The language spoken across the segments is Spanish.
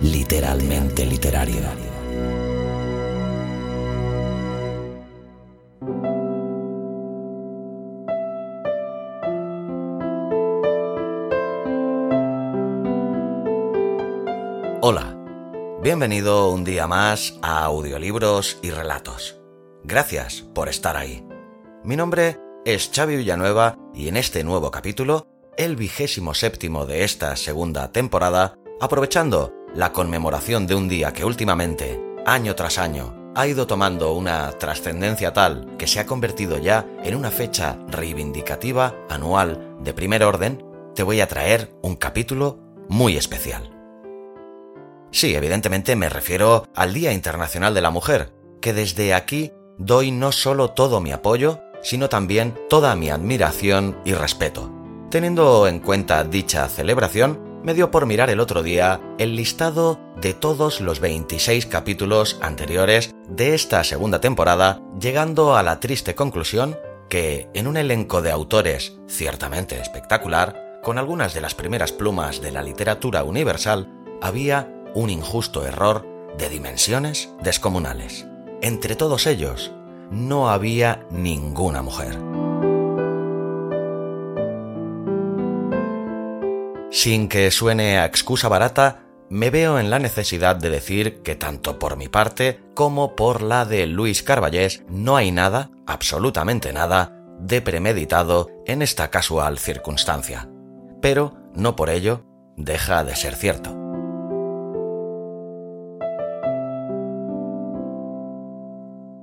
Literalmente literario. Hola, bienvenido un día más a Audiolibros y Relatos. Gracias por estar ahí. Mi nombre es Xavi Villanueva y en este nuevo capítulo, el vigésimo séptimo de esta segunda temporada, aprovechando la conmemoración de un día que últimamente, año tras año, ha ido tomando una trascendencia tal que se ha convertido ya en una fecha reivindicativa anual de primer orden, te voy a traer un capítulo muy especial. Sí, evidentemente me refiero al Día Internacional de la Mujer, que desde aquí doy no solo todo mi apoyo, sino también toda mi admiración y respeto. Teniendo en cuenta dicha celebración, me dio por mirar el otro día el listado de todos los 26 capítulos anteriores de esta segunda temporada, llegando a la triste conclusión que en un elenco de autores ciertamente espectacular, con algunas de las primeras plumas de la literatura universal, había un injusto error de dimensiones descomunales. Entre todos ellos, no había ninguna mujer. Sin que suene a excusa barata, me veo en la necesidad de decir que tanto por mi parte como por la de Luis Carballés no hay nada, absolutamente nada, de premeditado en esta casual circunstancia. Pero no por ello deja de ser cierto.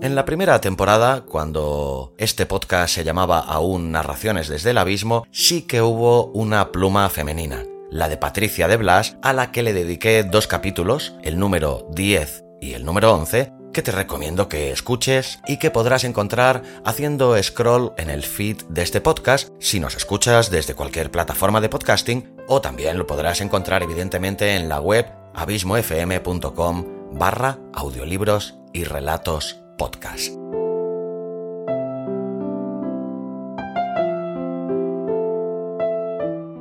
En la primera temporada, cuando este podcast se llamaba aún Narraciones desde el Abismo, sí que hubo una pluma femenina, la de Patricia de Blas, a la que le dediqué dos capítulos, el número 10 y el número 11, que te recomiendo que escuches y que podrás encontrar haciendo scroll en el feed de este podcast si nos escuchas desde cualquier plataforma de podcasting o también lo podrás encontrar evidentemente en la web abismofm.com barra audiolibros y relatos podcast.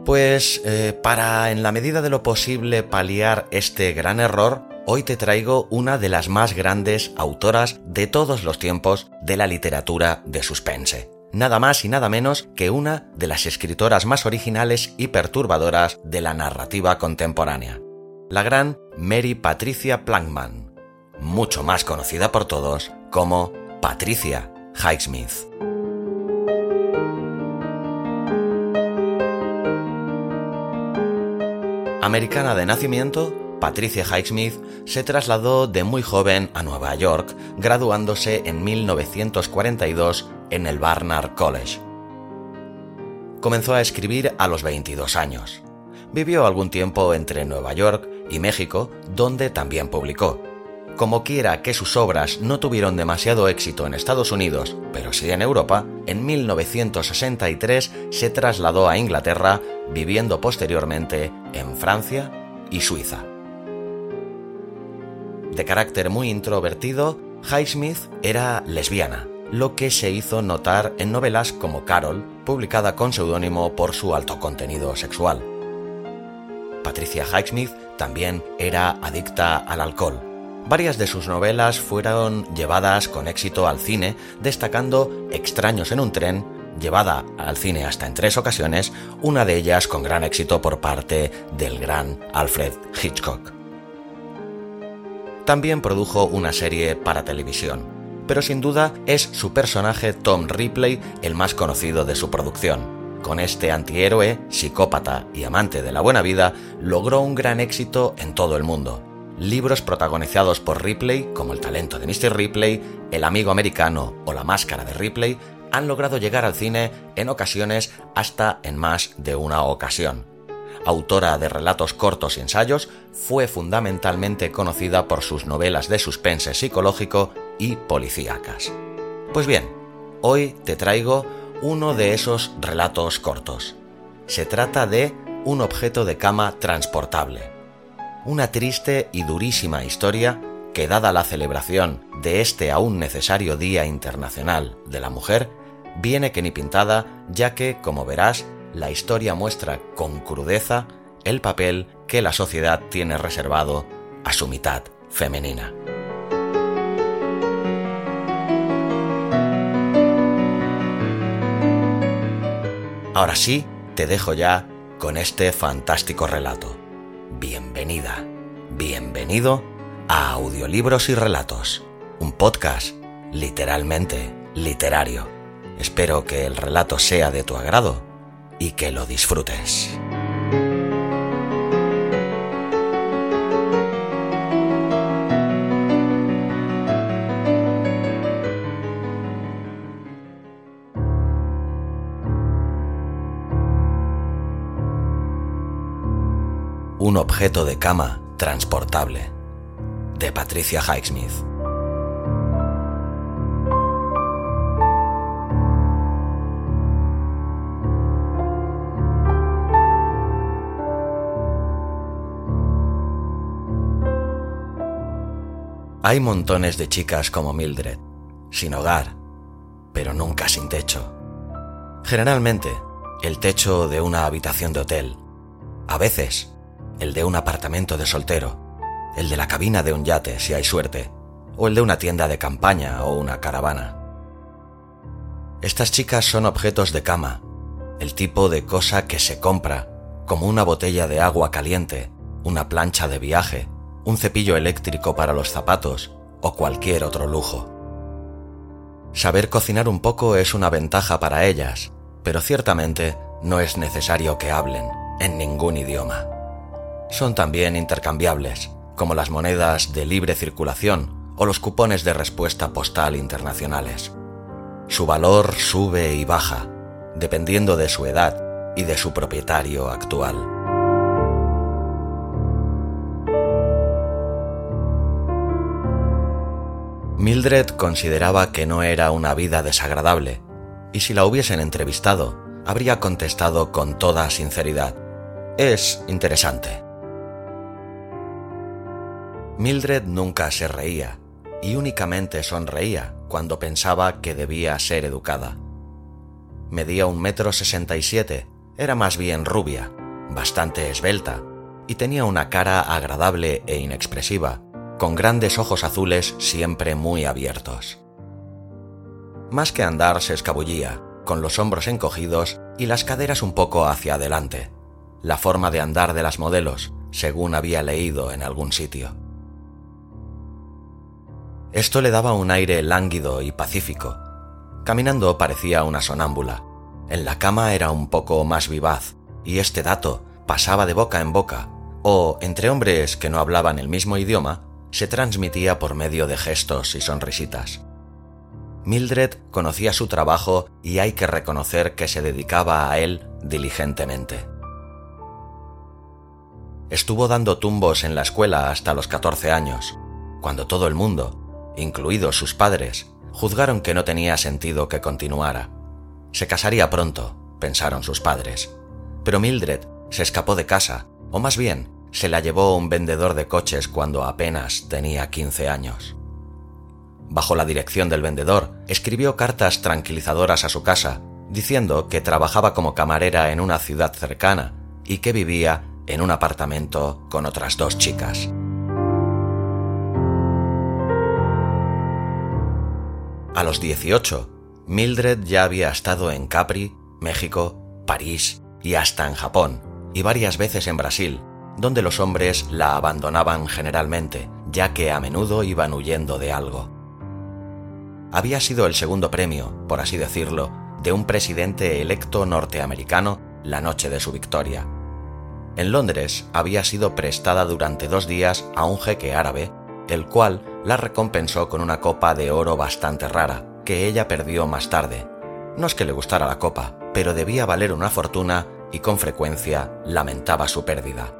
Pues eh, para en la medida de lo posible paliar este gran error, hoy te traigo una de las más grandes autoras de todos los tiempos de la literatura de suspense. Nada más y nada menos que una de las escritoras más originales y perturbadoras de la narrativa contemporánea. La gran Mary Patricia Plankman, mucho más conocida por todos como Patricia Highsmith. Americana de nacimiento, Patricia Highsmith se trasladó de muy joven a Nueva York, graduándose en 1942 en el Barnard College. Comenzó a escribir a los 22 años. Vivió algún tiempo entre Nueva York y México, donde también publicó. Como quiera que sus obras no tuvieron demasiado éxito en Estados Unidos, pero sí en Europa, en 1963 se trasladó a Inglaterra, viviendo posteriormente en Francia y Suiza. De carácter muy introvertido, Highsmith era lesbiana, lo que se hizo notar en novelas como Carol, publicada con seudónimo por su alto contenido sexual. Patricia Highsmith también era adicta al alcohol Varias de sus novelas fueron llevadas con éxito al cine, destacando Extraños en un tren, llevada al cine hasta en tres ocasiones, una de ellas con gran éxito por parte del gran Alfred Hitchcock. También produjo una serie para televisión, pero sin duda es su personaje Tom Ripley el más conocido de su producción. con este antihéroe, psicópata y amante de la buena vida, logró un gran éxito en todo el mundo. Libros protagonizados por Ripley, como El talento de Mr. Ripley, El amigo americano o La máscara de Ripley, han logrado llegar al cine en ocasiones hasta en más de una ocasión. Autora de relatos cortos y ensayos, fue fundamentalmente conocida por sus novelas de suspense psicológico y policíacas. Pues bien, hoy te traigo uno de esos relatos cortos. Se trata de Un objeto de cama transportable. Una triste y durísima historia que dada la celebración de este aún necesario Día Internacional de la Mujer, viene que ni pintada, ya que, como verás, la historia muestra con crudeza el papel que la sociedad tiene reservado a su mitad femenina. Ahora sí, te dejo ya con este fantástico relato. Bienvenida, bienvenido a Audiolibros y Relatos, un podcast literalmente literario. Espero que el relato sea de tu agrado y que lo disfrutes. Objeto de cama transportable. De Patricia Highsmith. Hay montones de chicas como Mildred, sin hogar, pero nunca sin techo. Generalmente, el techo de una habitación de hotel. A veces, el de un apartamento de soltero, el de la cabina de un yate si hay suerte, o el de una tienda de campaña o una caravana. Estas chicas son objetos de cama, el tipo de cosa que se compra, como una botella de agua caliente, una plancha de viaje, un cepillo eléctrico para los zapatos o cualquier otro lujo. Saber cocinar un poco es una ventaja para ellas, pero ciertamente no es necesario que hablen en ningún idioma son también intercambiables, como las monedas de libre circulación o los cupones de respuesta postal internacionales. Su valor sube y baja, dependiendo de su edad y de su propietario actual. Mildred consideraba que no era una vida desagradable, y si la hubiesen entrevistado, habría contestado con toda sinceridad. Es interesante. Mildred nunca se reía y únicamente sonreía cuando pensaba que debía ser educada. Medía un metro sesenta y siete, era más bien rubia, bastante esbelta, y tenía una cara agradable e inexpresiva, con grandes ojos azules siempre muy abiertos. Más que andar se escabullía, con los hombros encogidos y las caderas un poco hacia adelante, la forma de andar de las modelos, según había leído en algún sitio. Esto le daba un aire lánguido y pacífico. Caminando parecía una sonámbula. En la cama era un poco más vivaz, y este dato pasaba de boca en boca, o entre hombres que no hablaban el mismo idioma, se transmitía por medio de gestos y sonrisitas. Mildred conocía su trabajo y hay que reconocer que se dedicaba a él diligentemente. Estuvo dando tumbos en la escuela hasta los 14 años, cuando todo el mundo, incluidos sus padres, juzgaron que no tenía sentido que continuara. Se casaría pronto, pensaron sus padres. Pero Mildred se escapó de casa, o más bien, se la llevó un vendedor de coches cuando apenas tenía 15 años. Bajo la dirección del vendedor, escribió cartas tranquilizadoras a su casa, diciendo que trabajaba como camarera en una ciudad cercana y que vivía en un apartamento con otras dos chicas. A los 18, Mildred ya había estado en Capri, México, París y hasta en Japón, y varias veces en Brasil, donde los hombres la abandonaban generalmente, ya que a menudo iban huyendo de algo. Había sido el segundo premio, por así decirlo, de un presidente electo norteamericano la noche de su victoria. En Londres había sido prestada durante dos días a un jeque árabe, el cual la recompensó con una copa de oro bastante rara, que ella perdió más tarde. No es que le gustara la copa, pero debía valer una fortuna y con frecuencia lamentaba su pérdida.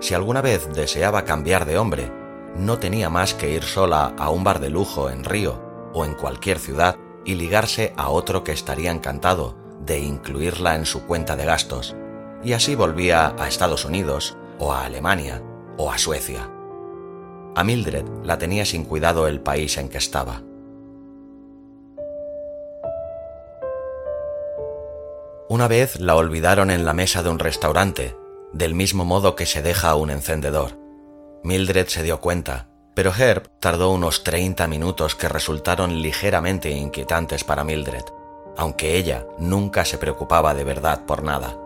Si alguna vez deseaba cambiar de hombre, no tenía más que ir sola a un bar de lujo en Río o en cualquier ciudad y ligarse a otro que estaría encantado de incluirla en su cuenta de gastos, y así volvía a Estados Unidos o a Alemania o a Suecia. A Mildred la tenía sin cuidado el país en que estaba. Una vez la olvidaron en la mesa de un restaurante, del mismo modo que se deja un encendedor. Mildred se dio cuenta, pero Herb tardó unos 30 minutos que resultaron ligeramente inquietantes para Mildred, aunque ella nunca se preocupaba de verdad por nada.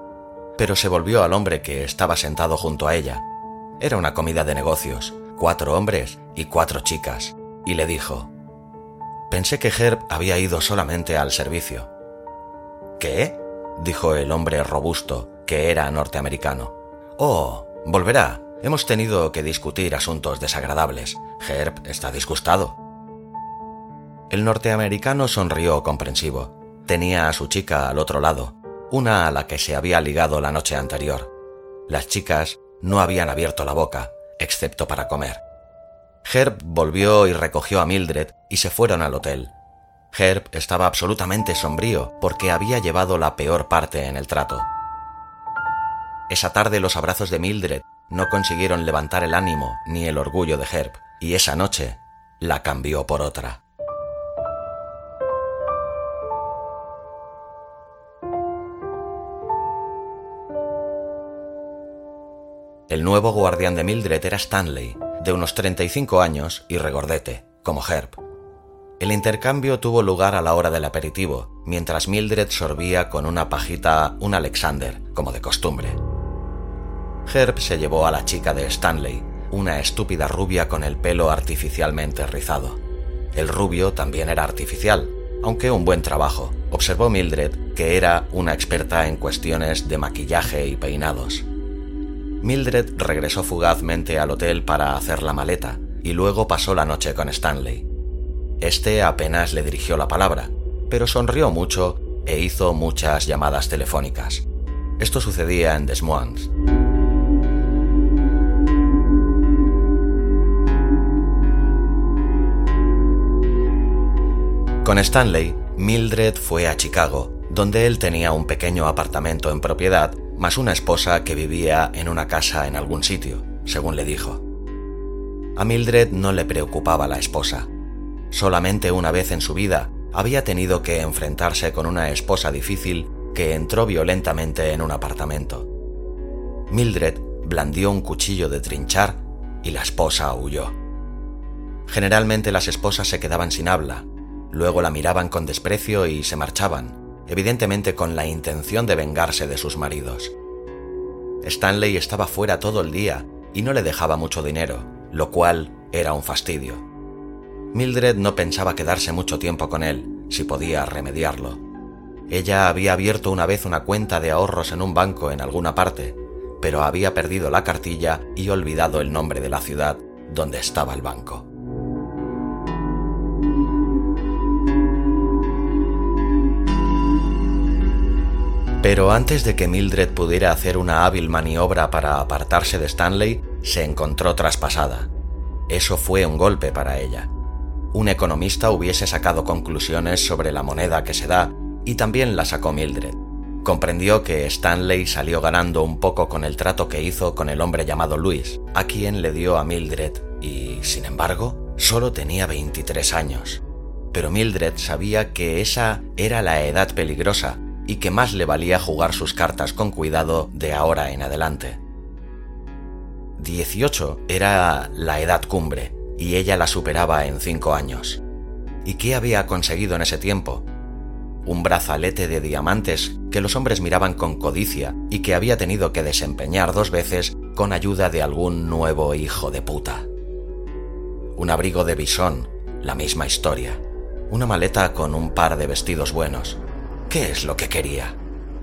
Pero se volvió al hombre que estaba sentado junto a ella. Era una comida de negocios, cuatro hombres y cuatro chicas, y le dijo, Pensé que Herb había ido solamente al servicio. ¿Qué? dijo el hombre robusto, que era norteamericano. Oh, volverá. Hemos tenido que discutir asuntos desagradables. Herb está disgustado. El norteamericano sonrió comprensivo. Tenía a su chica al otro lado, una a la que se había ligado la noche anterior. Las chicas no habían abierto la boca, excepto para comer. Herb volvió y recogió a Mildred y se fueron al hotel. Herb estaba absolutamente sombrío porque había llevado la peor parte en el trato. Esa tarde los abrazos de Mildred no consiguieron levantar el ánimo ni el orgullo de Herb, y esa noche la cambió por otra. El nuevo guardián de Mildred era Stanley, de unos 35 años y regordete, como Herb. El intercambio tuvo lugar a la hora del aperitivo, mientras Mildred sorbía con una pajita un Alexander, como de costumbre. Herb se llevó a la chica de Stanley, una estúpida rubia con el pelo artificialmente rizado. El rubio también era artificial, aunque un buen trabajo, observó Mildred, que era una experta en cuestiones de maquillaje y peinados. Mildred regresó fugazmente al hotel para hacer la maleta y luego pasó la noche con Stanley. Este apenas le dirigió la palabra, pero sonrió mucho e hizo muchas llamadas telefónicas. Esto sucedía en Des Moines. Con Stanley, Mildred fue a Chicago, donde él tenía un pequeño apartamento en propiedad más una esposa que vivía en una casa en algún sitio, según le dijo. A Mildred no le preocupaba la esposa. Solamente una vez en su vida había tenido que enfrentarse con una esposa difícil que entró violentamente en un apartamento. Mildred blandió un cuchillo de trinchar y la esposa huyó. Generalmente las esposas se quedaban sin habla, luego la miraban con desprecio y se marchaban, evidentemente con la intención de vengarse de sus maridos. Stanley estaba fuera todo el día y no le dejaba mucho dinero, lo cual era un fastidio. Mildred no pensaba quedarse mucho tiempo con él, si podía remediarlo. Ella había abierto una vez una cuenta de ahorros en un banco en alguna parte, pero había perdido la cartilla y olvidado el nombre de la ciudad donde estaba el banco. Pero antes de que Mildred pudiera hacer una hábil maniobra para apartarse de Stanley, se encontró traspasada. Eso fue un golpe para ella. Un economista hubiese sacado conclusiones sobre la moneda que se da, y también la sacó Mildred. Comprendió que Stanley salió ganando un poco con el trato que hizo con el hombre llamado Luis, a quien le dio a Mildred, y, sin embargo, solo tenía 23 años. Pero Mildred sabía que esa era la edad peligrosa, y que más le valía jugar sus cartas con cuidado de ahora en adelante. 18 era la edad cumbre y ella la superaba en cinco años. ¿Y qué había conseguido en ese tiempo? Un brazalete de diamantes que los hombres miraban con codicia y que había tenido que desempeñar dos veces con ayuda de algún nuevo hijo de puta. Un abrigo de bisón, la misma historia. Una maleta con un par de vestidos buenos, ¿Qué es lo que quería?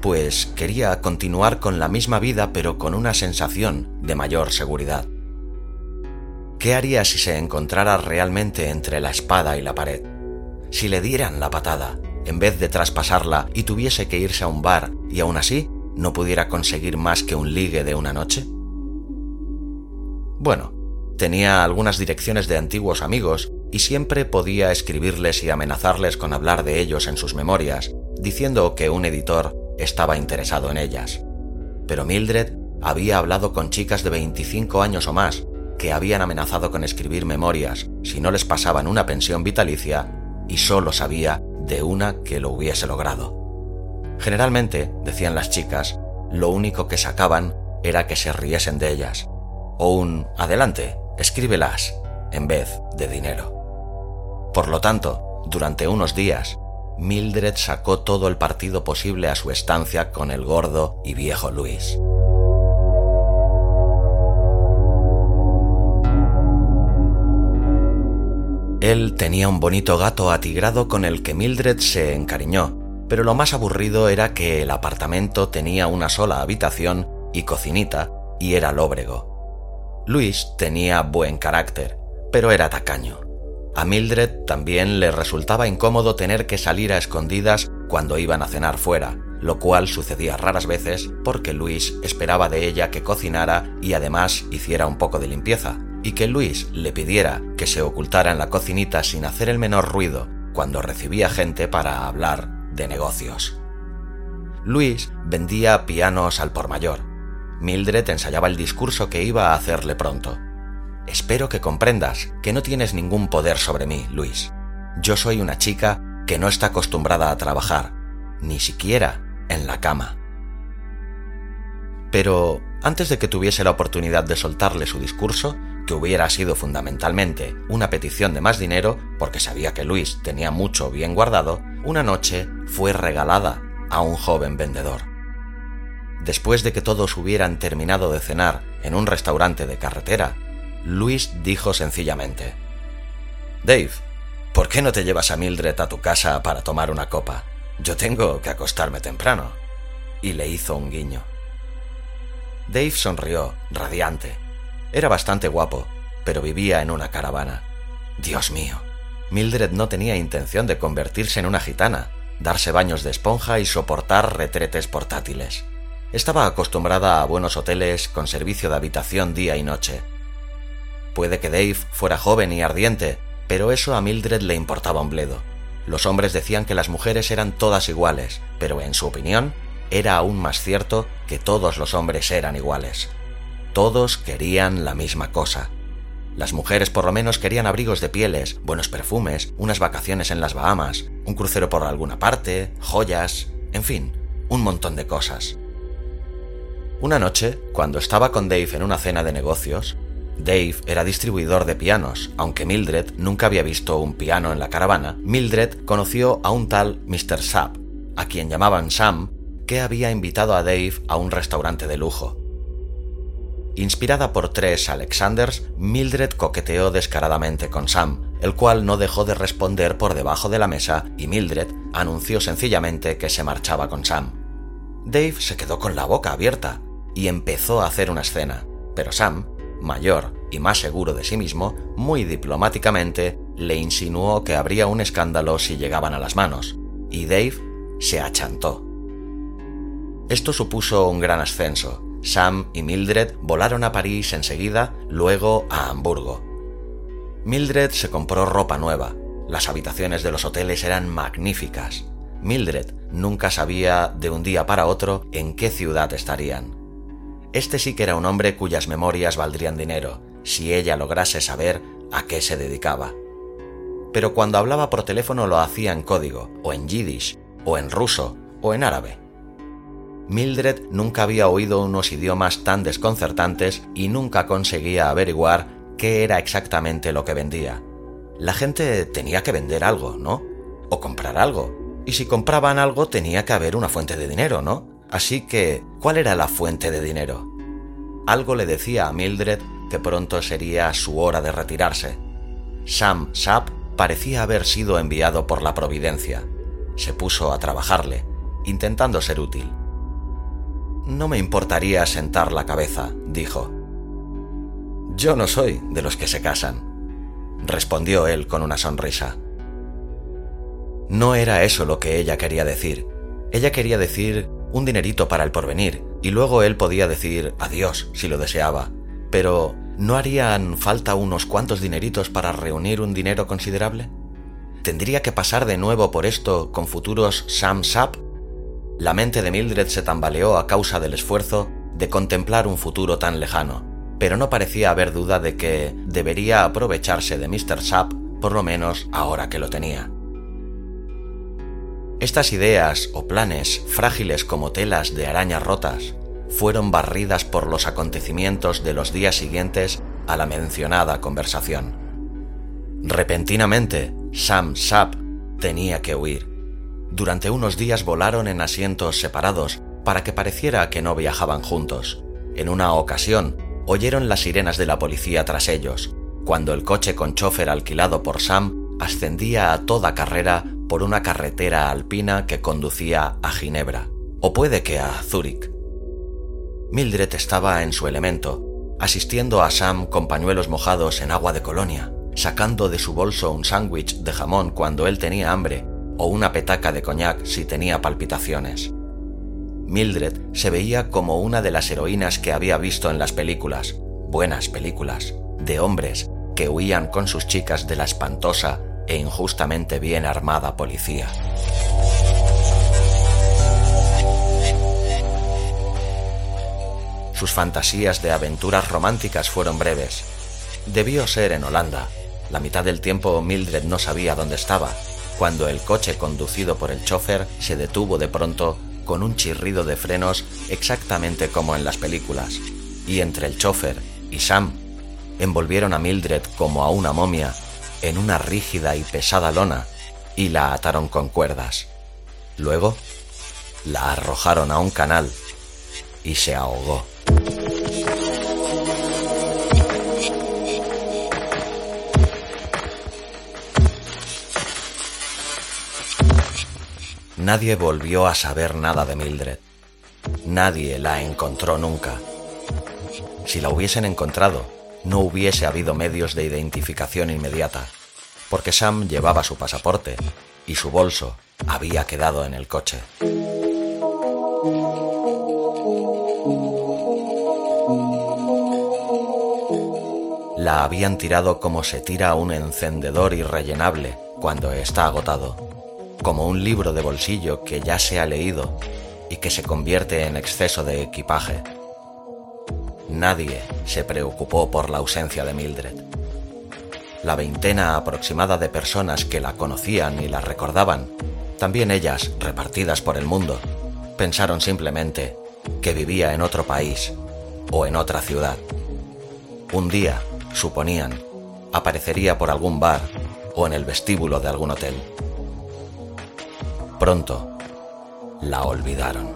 Pues quería continuar con la misma vida pero con una sensación de mayor seguridad. ¿Qué haría si se encontrara realmente entre la espada y la pared? Si le dieran la patada, en vez de traspasarla y tuviese que irse a un bar y aún así no pudiera conseguir más que un ligue de una noche? Bueno, tenía algunas direcciones de antiguos amigos y siempre podía escribirles y amenazarles con hablar de ellos en sus memorias, diciendo que un editor estaba interesado en ellas. Pero Mildred había hablado con chicas de 25 años o más que habían amenazado con escribir memorias si no les pasaban una pensión vitalicia y solo sabía de una que lo hubiese logrado. Generalmente, decían las chicas, lo único que sacaban era que se riesen de ellas, o un adelante, escríbelas, en vez de dinero. Por lo tanto, durante unos días, Mildred sacó todo el partido posible a su estancia con el gordo y viejo Luis. Él tenía un bonito gato atigrado con el que Mildred se encariñó, pero lo más aburrido era que el apartamento tenía una sola habitación y cocinita y era lóbrego. Luis tenía buen carácter, pero era tacaño. A Mildred también le resultaba incómodo tener que salir a escondidas cuando iban a cenar fuera, lo cual sucedía raras veces porque Luis esperaba de ella que cocinara y además hiciera un poco de limpieza, y que Luis le pidiera que se ocultara en la cocinita sin hacer el menor ruido cuando recibía gente para hablar de negocios. Luis vendía pianos al por mayor. Mildred ensayaba el discurso que iba a hacerle pronto. Espero que comprendas que no tienes ningún poder sobre mí, Luis. Yo soy una chica que no está acostumbrada a trabajar, ni siquiera en la cama. Pero antes de que tuviese la oportunidad de soltarle su discurso, que hubiera sido fundamentalmente una petición de más dinero, porque sabía que Luis tenía mucho bien guardado, una noche fue regalada a un joven vendedor. Después de que todos hubieran terminado de cenar en un restaurante de carretera, Luis dijo sencillamente, Dave, ¿por qué no te llevas a Mildred a tu casa para tomar una copa? Yo tengo que acostarme temprano. Y le hizo un guiño. Dave sonrió, radiante, era bastante guapo, pero vivía en una caravana. Dios mío. Mildred no tenía intención de convertirse en una gitana, darse baños de esponja y soportar retretes portátiles. Estaba acostumbrada a buenos hoteles con servicio de habitación día y noche. Puede que Dave fuera joven y ardiente, pero eso a Mildred le importaba un bledo. Los hombres decían que las mujeres eran todas iguales, pero en su opinión era aún más cierto que todos los hombres eran iguales. Todos querían la misma cosa. Las mujeres por lo menos querían abrigos de pieles, buenos perfumes, unas vacaciones en las Bahamas, un crucero por alguna parte, joyas, en fin, un montón de cosas. Una noche, cuando estaba con Dave en una cena de negocios, Dave era distribuidor de pianos, aunque Mildred nunca había visto un piano en la caravana, Mildred conoció a un tal Mr. Sapp, a quien llamaban Sam, que había invitado a Dave a un restaurante de lujo. Inspirada por tres Alexanders, Mildred coqueteó descaradamente con Sam, el cual no dejó de responder por debajo de la mesa y Mildred anunció sencillamente que se marchaba con Sam. Dave se quedó con la boca abierta y empezó a hacer una escena, pero Sam, mayor y más seguro de sí mismo, muy diplomáticamente le insinuó que habría un escándalo si llegaban a las manos, y Dave se achantó. Esto supuso un gran ascenso, Sam y Mildred volaron a París enseguida, luego a Hamburgo. Mildred se compró ropa nueva. Las habitaciones de los hoteles eran magníficas. Mildred nunca sabía de un día para otro en qué ciudad estarían. Este sí que era un hombre cuyas memorias valdrían dinero, si ella lograse saber a qué se dedicaba. Pero cuando hablaba por teléfono lo hacía en código, o en yiddish, o en ruso, o en árabe. Mildred nunca había oído unos idiomas tan desconcertantes y nunca conseguía averiguar qué era exactamente lo que vendía. La gente tenía que vender algo, ¿no? O comprar algo. Y si compraban algo tenía que haber una fuente de dinero, ¿no? Así que, ¿cuál era la fuente de dinero? Algo le decía a Mildred que pronto sería su hora de retirarse. Sam Sapp parecía haber sido enviado por la Providencia. Se puso a trabajarle intentando ser útil. No me importaría sentar la cabeza, dijo. Yo no soy de los que se casan, respondió él con una sonrisa. No era eso lo que ella quería decir. Ella quería decir un dinerito para el porvenir, y luego él podía decir adiós si lo deseaba. Pero, ¿no harían falta unos cuantos dineritos para reunir un dinero considerable? ¿Tendría que pasar de nuevo por esto con futuros Sam Sap? La mente de Mildred se tambaleó a causa del esfuerzo de contemplar un futuro tan lejano, pero no parecía haber duda de que debería aprovecharse de Mr. Sap, por lo menos ahora que lo tenía. Estas ideas o planes, frágiles como telas de arañas rotas, fueron barridas por los acontecimientos de los días siguientes a la mencionada conversación. Repentinamente, Sam Sapp tenía que huir. Durante unos días volaron en asientos separados para que pareciera que no viajaban juntos. En una ocasión, oyeron las sirenas de la policía tras ellos, cuando el coche con chofer alquilado por Sam ascendía a toda carrera por una carretera alpina que conducía a Ginebra, o puede que a Zúrich. Mildred estaba en su elemento, asistiendo a Sam con pañuelos mojados en agua de colonia, sacando de su bolso un sándwich de jamón cuando él tenía hambre, o una petaca de coñac si tenía palpitaciones. Mildred se veía como una de las heroínas que había visto en las películas, buenas películas, de hombres que huían con sus chicas de la espantosa e injustamente bien armada policía. Sus fantasías de aventuras románticas fueron breves. Debió ser en Holanda. La mitad del tiempo Mildred no sabía dónde estaba, cuando el coche conducido por el chofer se detuvo de pronto con un chirrido de frenos exactamente como en las películas, y entre el chofer y Sam envolvieron a Mildred como a una momia en una rígida y pesada lona y la ataron con cuerdas. Luego la arrojaron a un canal y se ahogó. Nadie volvió a saber nada de Mildred. Nadie la encontró nunca. Si la hubiesen encontrado, no hubiese habido medios de identificación inmediata, porque Sam llevaba su pasaporte y su bolso había quedado en el coche. La habían tirado como se tira un encendedor irrellenable cuando está agotado, como un libro de bolsillo que ya se ha leído y que se convierte en exceso de equipaje Nadie se preocupó por la ausencia de Mildred. La veintena aproximada de personas que la conocían y la recordaban, también ellas repartidas por el mundo, pensaron simplemente que vivía en otro país o en otra ciudad. Un día, suponían, aparecería por algún bar o en el vestíbulo de algún hotel. Pronto, la olvidaron.